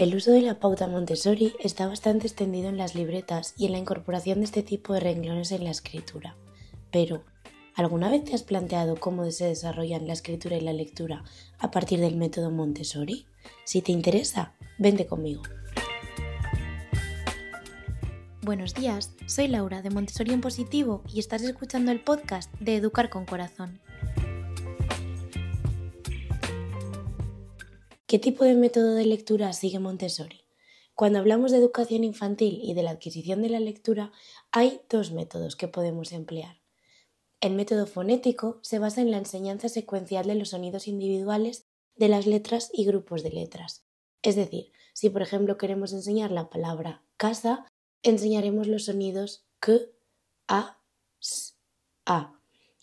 El uso de la pauta Montessori está bastante extendido en las libretas y en la incorporación de este tipo de renglones en la escritura. Pero, ¿alguna vez te has planteado cómo se desarrollan la escritura y la lectura a partir del método Montessori? Si te interesa, vente conmigo. Buenos días, soy Laura de Montessori en Positivo y estás escuchando el podcast de Educar con Corazón. ¿Qué tipo de método de lectura sigue Montessori? Cuando hablamos de educación infantil y de la adquisición de la lectura, hay dos métodos que podemos emplear. El método fonético se basa en la enseñanza secuencial de los sonidos individuales de las letras y grupos de letras. Es decir, si por ejemplo queremos enseñar la palabra casa, enseñaremos los sonidos k, a, s, a.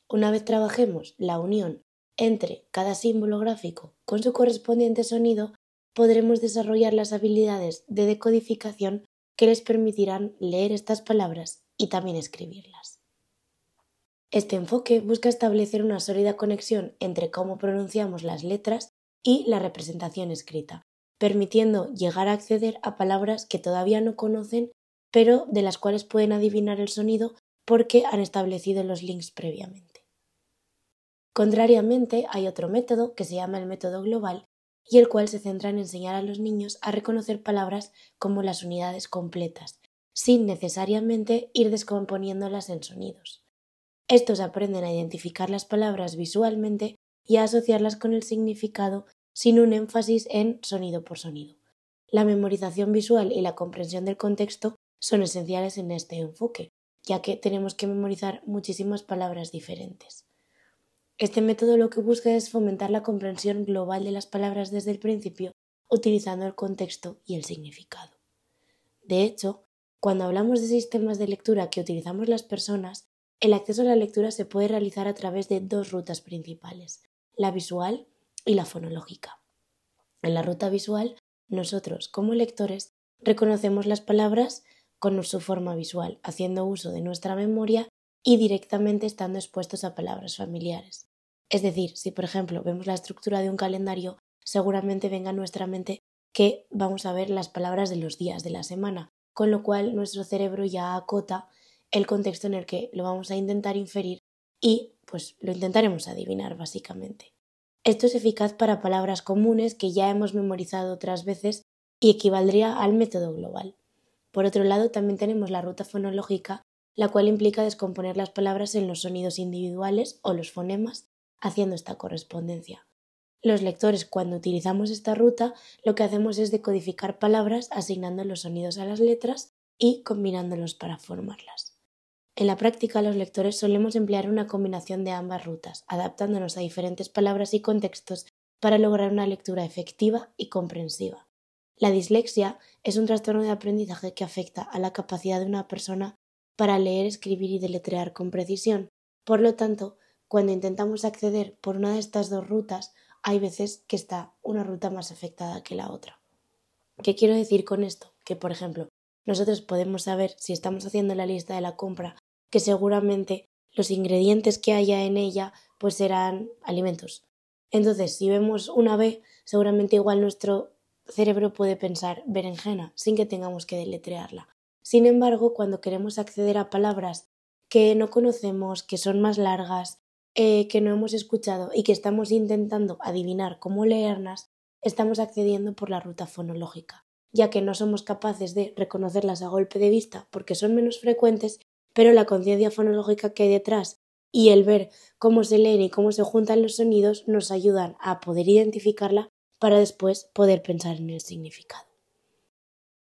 Una vez trabajemos la unión entre cada símbolo gráfico con su correspondiente sonido, podremos desarrollar las habilidades de decodificación que les permitirán leer estas palabras y también escribirlas. Este enfoque busca establecer una sólida conexión entre cómo pronunciamos las letras y la representación escrita, permitiendo llegar a acceder a palabras que todavía no conocen, pero de las cuales pueden adivinar el sonido porque han establecido los links previamente. Contrariamente, hay otro método que se llama el método global y el cual se centra en enseñar a los niños a reconocer palabras como las unidades completas, sin necesariamente ir descomponiéndolas en sonidos. Estos aprenden a identificar las palabras visualmente y a asociarlas con el significado sin un énfasis en sonido por sonido. La memorización visual y la comprensión del contexto son esenciales en este enfoque, ya que tenemos que memorizar muchísimas palabras diferentes. Este método lo que busca es fomentar la comprensión global de las palabras desde el principio, utilizando el contexto y el significado. De hecho, cuando hablamos de sistemas de lectura que utilizamos las personas, el acceso a la lectura se puede realizar a través de dos rutas principales, la visual y la fonológica. En la ruta visual, nosotros, como lectores, reconocemos las palabras con su forma visual, haciendo uso de nuestra memoria y directamente estando expuestos a palabras familiares. Es decir, si por ejemplo vemos la estructura de un calendario, seguramente venga a nuestra mente que vamos a ver las palabras de los días de la semana, con lo cual nuestro cerebro ya acota el contexto en el que lo vamos a intentar inferir y pues lo intentaremos adivinar básicamente. Esto es eficaz para palabras comunes que ya hemos memorizado otras veces y equivaldría al método global. Por otro lado, también tenemos la ruta fonológica, la cual implica descomponer las palabras en los sonidos individuales o los fonemas haciendo esta correspondencia. Los lectores, cuando utilizamos esta ruta, lo que hacemos es decodificar palabras asignando los sonidos a las letras y combinándolos para formarlas. En la práctica, los lectores solemos emplear una combinación de ambas rutas, adaptándonos a diferentes palabras y contextos para lograr una lectura efectiva y comprensiva. La dislexia es un trastorno de aprendizaje que afecta a la capacidad de una persona para leer, escribir y deletrear con precisión. Por lo tanto, cuando intentamos acceder por una de estas dos rutas, hay veces que está una ruta más afectada que la otra. ¿Qué quiero decir con esto? Que, por ejemplo, nosotros podemos saber si estamos haciendo la lista de la compra que seguramente los ingredientes que haya en ella pues serán alimentos. Entonces, si vemos una B, seguramente igual nuestro cerebro puede pensar berenjena sin que tengamos que deletrearla. Sin embargo, cuando queremos acceder a palabras que no conocemos, que son más largas, eh, que no hemos escuchado y que estamos intentando adivinar cómo leerlas, estamos accediendo por la ruta fonológica, ya que no somos capaces de reconocerlas a golpe de vista porque son menos frecuentes, pero la conciencia fonológica que hay detrás y el ver cómo se leen y cómo se juntan los sonidos nos ayudan a poder identificarla para después poder pensar en el significado.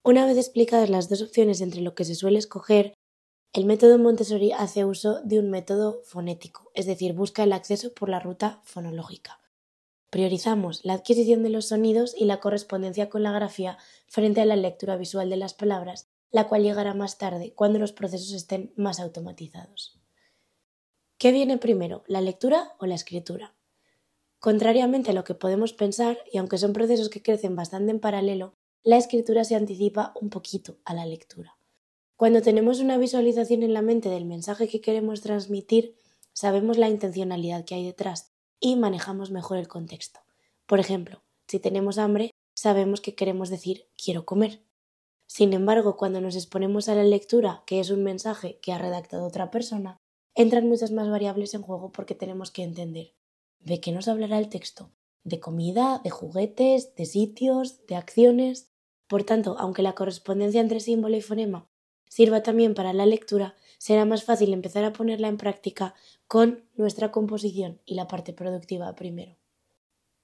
Una vez explicadas las dos opciones entre lo que se suele escoger, el método Montessori hace uso de un método fonético, es decir, busca el acceso por la ruta fonológica. Priorizamos la adquisición de los sonidos y la correspondencia con la grafía frente a la lectura visual de las palabras, la cual llegará más tarde cuando los procesos estén más automatizados. ¿Qué viene primero, la lectura o la escritura? Contrariamente a lo que podemos pensar, y aunque son procesos que crecen bastante en paralelo, la escritura se anticipa un poquito a la lectura. Cuando tenemos una visualización en la mente del mensaje que queremos transmitir, sabemos la intencionalidad que hay detrás y manejamos mejor el contexto. Por ejemplo, si tenemos hambre, sabemos que queremos decir quiero comer. Sin embargo, cuando nos exponemos a la lectura, que es un mensaje que ha redactado otra persona, entran muchas más variables en juego porque tenemos que entender de qué nos hablará el texto, de comida, de juguetes, de sitios, de acciones. Por tanto, aunque la correspondencia entre símbolo y fonema sirva también para la lectura, será más fácil empezar a ponerla en práctica con nuestra composición y la parte productiva primero.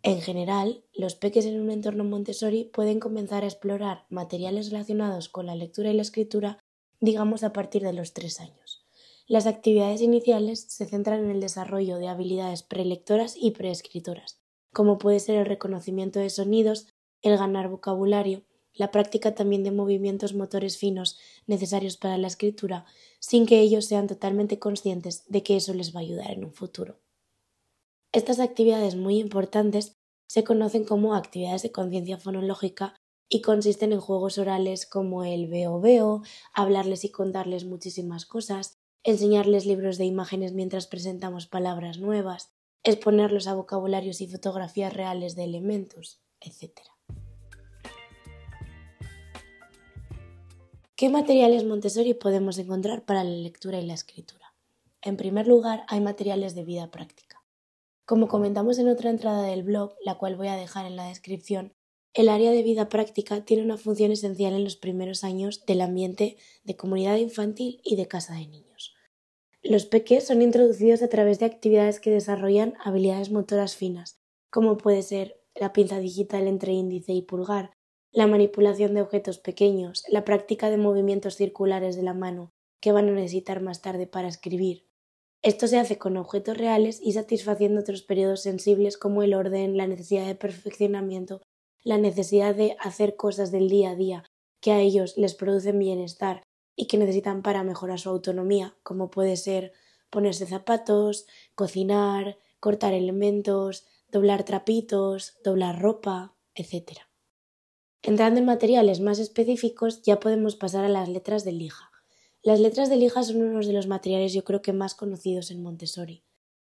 En general, los peques en un entorno Montessori pueden comenzar a explorar materiales relacionados con la lectura y la escritura, digamos a partir de los tres años. Las actividades iniciales se centran en el desarrollo de habilidades prelectoras y preescritoras, como puede ser el reconocimiento de sonidos, el ganar vocabulario, la práctica también de movimientos motores finos necesarios para la escritura, sin que ellos sean totalmente conscientes de que eso les va a ayudar en un futuro. Estas actividades muy importantes se conocen como actividades de conciencia fonológica y consisten en juegos orales como el veo veo, hablarles y contarles muchísimas cosas, enseñarles libros de imágenes mientras presentamos palabras nuevas, exponerlos a vocabularios y fotografías reales de elementos, etc. ¿Qué materiales Montessori podemos encontrar para la lectura y la escritura? En primer lugar, hay materiales de vida práctica. Como comentamos en otra entrada del blog, la cual voy a dejar en la descripción, el área de vida práctica tiene una función esencial en los primeros años del ambiente de comunidad infantil y de casa de niños. Los peques son introducidos a través de actividades que desarrollan habilidades motoras finas, como puede ser la pinza digital entre índice y pulgar, la manipulación de objetos pequeños, la práctica de movimientos circulares de la mano que van a necesitar más tarde para escribir. Esto se hace con objetos reales y satisfaciendo otros periodos sensibles como el orden, la necesidad de perfeccionamiento, la necesidad de hacer cosas del día a día que a ellos les producen bienestar y que necesitan para mejorar su autonomía, como puede ser ponerse zapatos, cocinar, cortar elementos, doblar trapitos, doblar ropa, etc. Entrando en materiales más específicos, ya podemos pasar a las letras de lija. Las letras de lija son uno de los materiales yo creo que más conocidos en Montessori.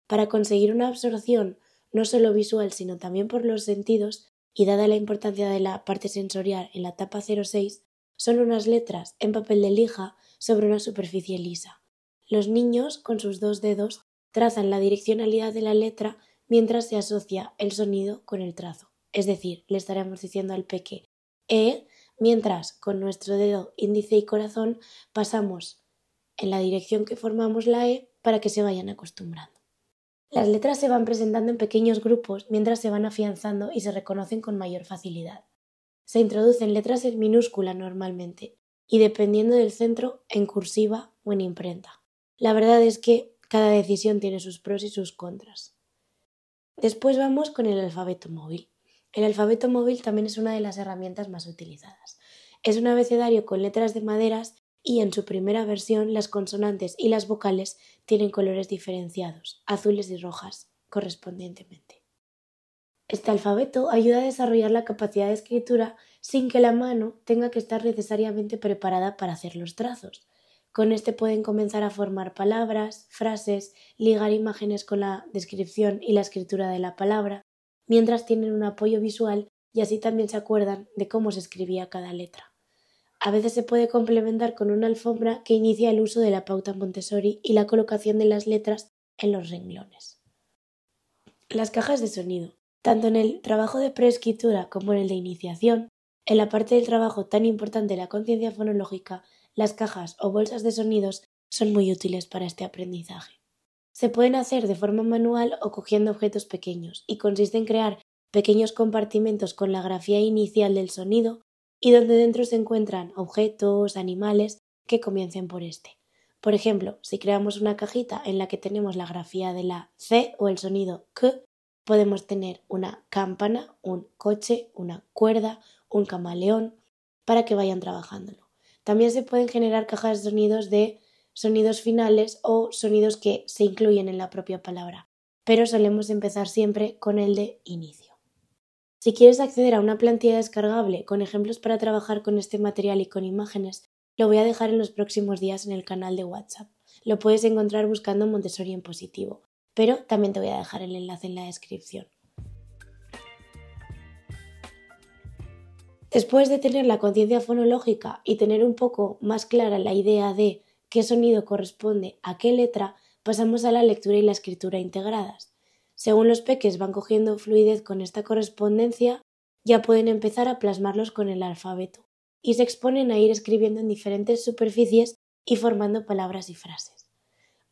Para conseguir una absorción no solo visual, sino también por los sentidos, y dada la importancia de la parte sensorial en la etapa 06, son unas letras en papel de lija sobre una superficie lisa. Los niños, con sus dos dedos, trazan la direccionalidad de la letra mientras se asocia el sonido con el trazo. Es decir, le estaremos diciendo al peque e, mientras con nuestro dedo índice y corazón pasamos en la dirección que formamos la E para que se vayan acostumbrando. Las letras se van presentando en pequeños grupos mientras se van afianzando y se reconocen con mayor facilidad. Se introducen letras en minúscula normalmente y dependiendo del centro en cursiva o en imprenta. La verdad es que cada decisión tiene sus pros y sus contras. Después vamos con el alfabeto móvil. El alfabeto móvil también es una de las herramientas más utilizadas. Es un abecedario con letras de maderas y en su primera versión las consonantes y las vocales tienen colores diferenciados, azules y rojas, correspondientemente. Este alfabeto ayuda a desarrollar la capacidad de escritura sin que la mano tenga que estar necesariamente preparada para hacer los trazos. Con este pueden comenzar a formar palabras, frases, ligar imágenes con la descripción y la escritura de la palabra, mientras tienen un apoyo visual y así también se acuerdan de cómo se escribía cada letra. A veces se puede complementar con una alfombra que inicia el uso de la pauta Montessori y la colocación de las letras en los renglones. Las cajas de sonido. Tanto en el trabajo de preescritura como en el de iniciación, en la parte del trabajo tan importante de la conciencia fonológica, las cajas o bolsas de sonidos son muy útiles para este aprendizaje. Se pueden hacer de forma manual o cogiendo objetos pequeños y consiste en crear pequeños compartimentos con la grafía inicial del sonido y donde dentro se encuentran objetos, animales que comiencen por este. Por ejemplo, si creamos una cajita en la que tenemos la grafía de la C o el sonido K, podemos tener una campana, un coche, una cuerda, un camaleón, para que vayan trabajándolo. También se pueden generar cajas de sonidos de sonidos finales o sonidos que se incluyen en la propia palabra, pero solemos empezar siempre con el de inicio. Si quieres acceder a una plantilla descargable con ejemplos para trabajar con este material y con imágenes, lo voy a dejar en los próximos días en el canal de WhatsApp. Lo puedes encontrar buscando Montessori en positivo, pero también te voy a dejar el enlace en la descripción. Después de tener la conciencia fonológica y tener un poco más clara la idea de qué sonido corresponde a qué letra, pasamos a la lectura y la escritura integradas. Según los peques van cogiendo fluidez con esta correspondencia, ya pueden empezar a plasmarlos con el alfabeto y se exponen a ir escribiendo en diferentes superficies y formando palabras y frases.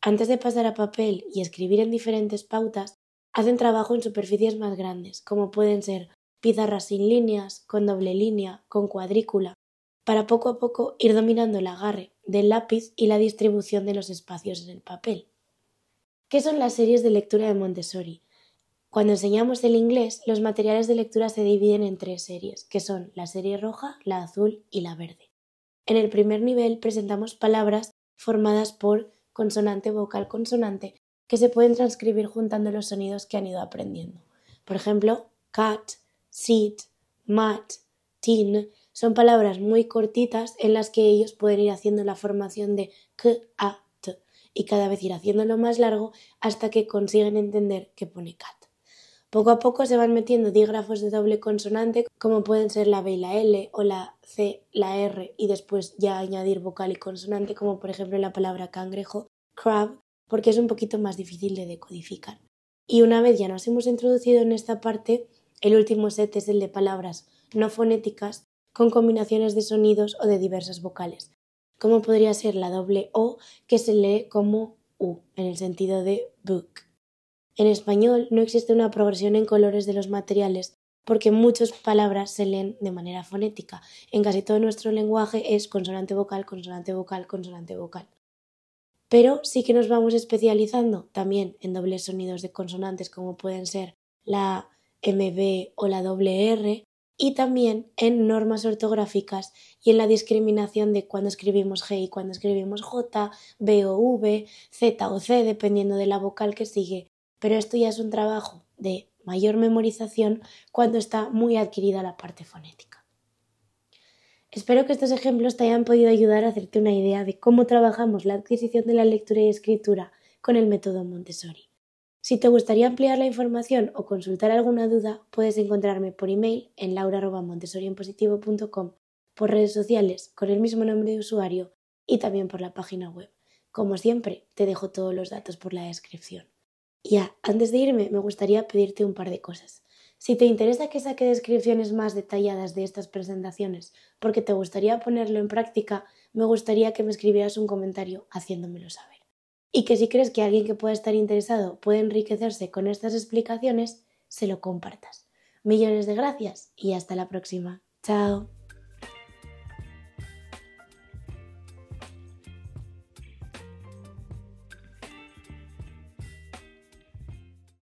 Antes de pasar a papel y escribir en diferentes pautas, hacen trabajo en superficies más grandes, como pueden ser pizarras sin líneas, con doble línea, con cuadrícula, para poco a poco ir dominando el agarre del lápiz y la distribución de los espacios en el papel. ¿Qué son las series de lectura de Montessori? Cuando enseñamos el inglés, los materiales de lectura se dividen en tres series, que son la serie roja, la azul y la verde. En el primer nivel presentamos palabras formadas por consonante, vocal, consonante, que se pueden transcribir juntando los sonidos que han ido aprendiendo. Por ejemplo, cat, sit, mat, tin son palabras muy cortitas en las que ellos pueden ir haciendo la formación de k, a, y cada vez ir haciéndolo más largo hasta que consiguen entender que pone cat. Poco a poco se van metiendo dígrafos de doble consonante como pueden ser la B y la L o la C, la R y después ya añadir vocal y consonante como por ejemplo la palabra cangrejo, crab, porque es un poquito más difícil de decodificar. Y una vez ya nos hemos introducido en esta parte, el último set es el de palabras no fonéticas con combinaciones de sonidos o de diversas vocales, como podría ser la doble O que se lee como U, en el sentido de book. En español no existe una progresión en colores de los materiales porque muchas palabras se leen de manera fonética. En casi todo nuestro lenguaje es consonante vocal, consonante vocal, consonante vocal. Pero sí que nos vamos especializando también en dobles sonidos de consonantes como pueden ser la MB o la doble R y también en normas ortográficas y en la discriminación de cuando escribimos G y cuando escribimos J, B o V, Z o C, dependiendo de la vocal que sigue. Pero esto ya es un trabajo de mayor memorización cuando está muy adquirida la parte fonética. Espero que estos ejemplos te hayan podido ayudar a hacerte una idea de cómo trabajamos la adquisición de la lectura y escritura con el método Montessori. Si te gustaría ampliar la información o consultar alguna duda, puedes encontrarme por email en laura.montessorienpositivo.com, por redes sociales con el mismo nombre de usuario y también por la página web. Como siempre, te dejo todos los datos por la descripción. Ya, antes de irme, me gustaría pedirte un par de cosas. Si te interesa que saque descripciones más detalladas de estas presentaciones, porque te gustaría ponerlo en práctica, me gustaría que me escribieras un comentario haciéndomelo saber y que si crees que alguien que pueda estar interesado puede enriquecerse con estas explicaciones, se lo compartas. Millones de gracias y hasta la próxima. Chao.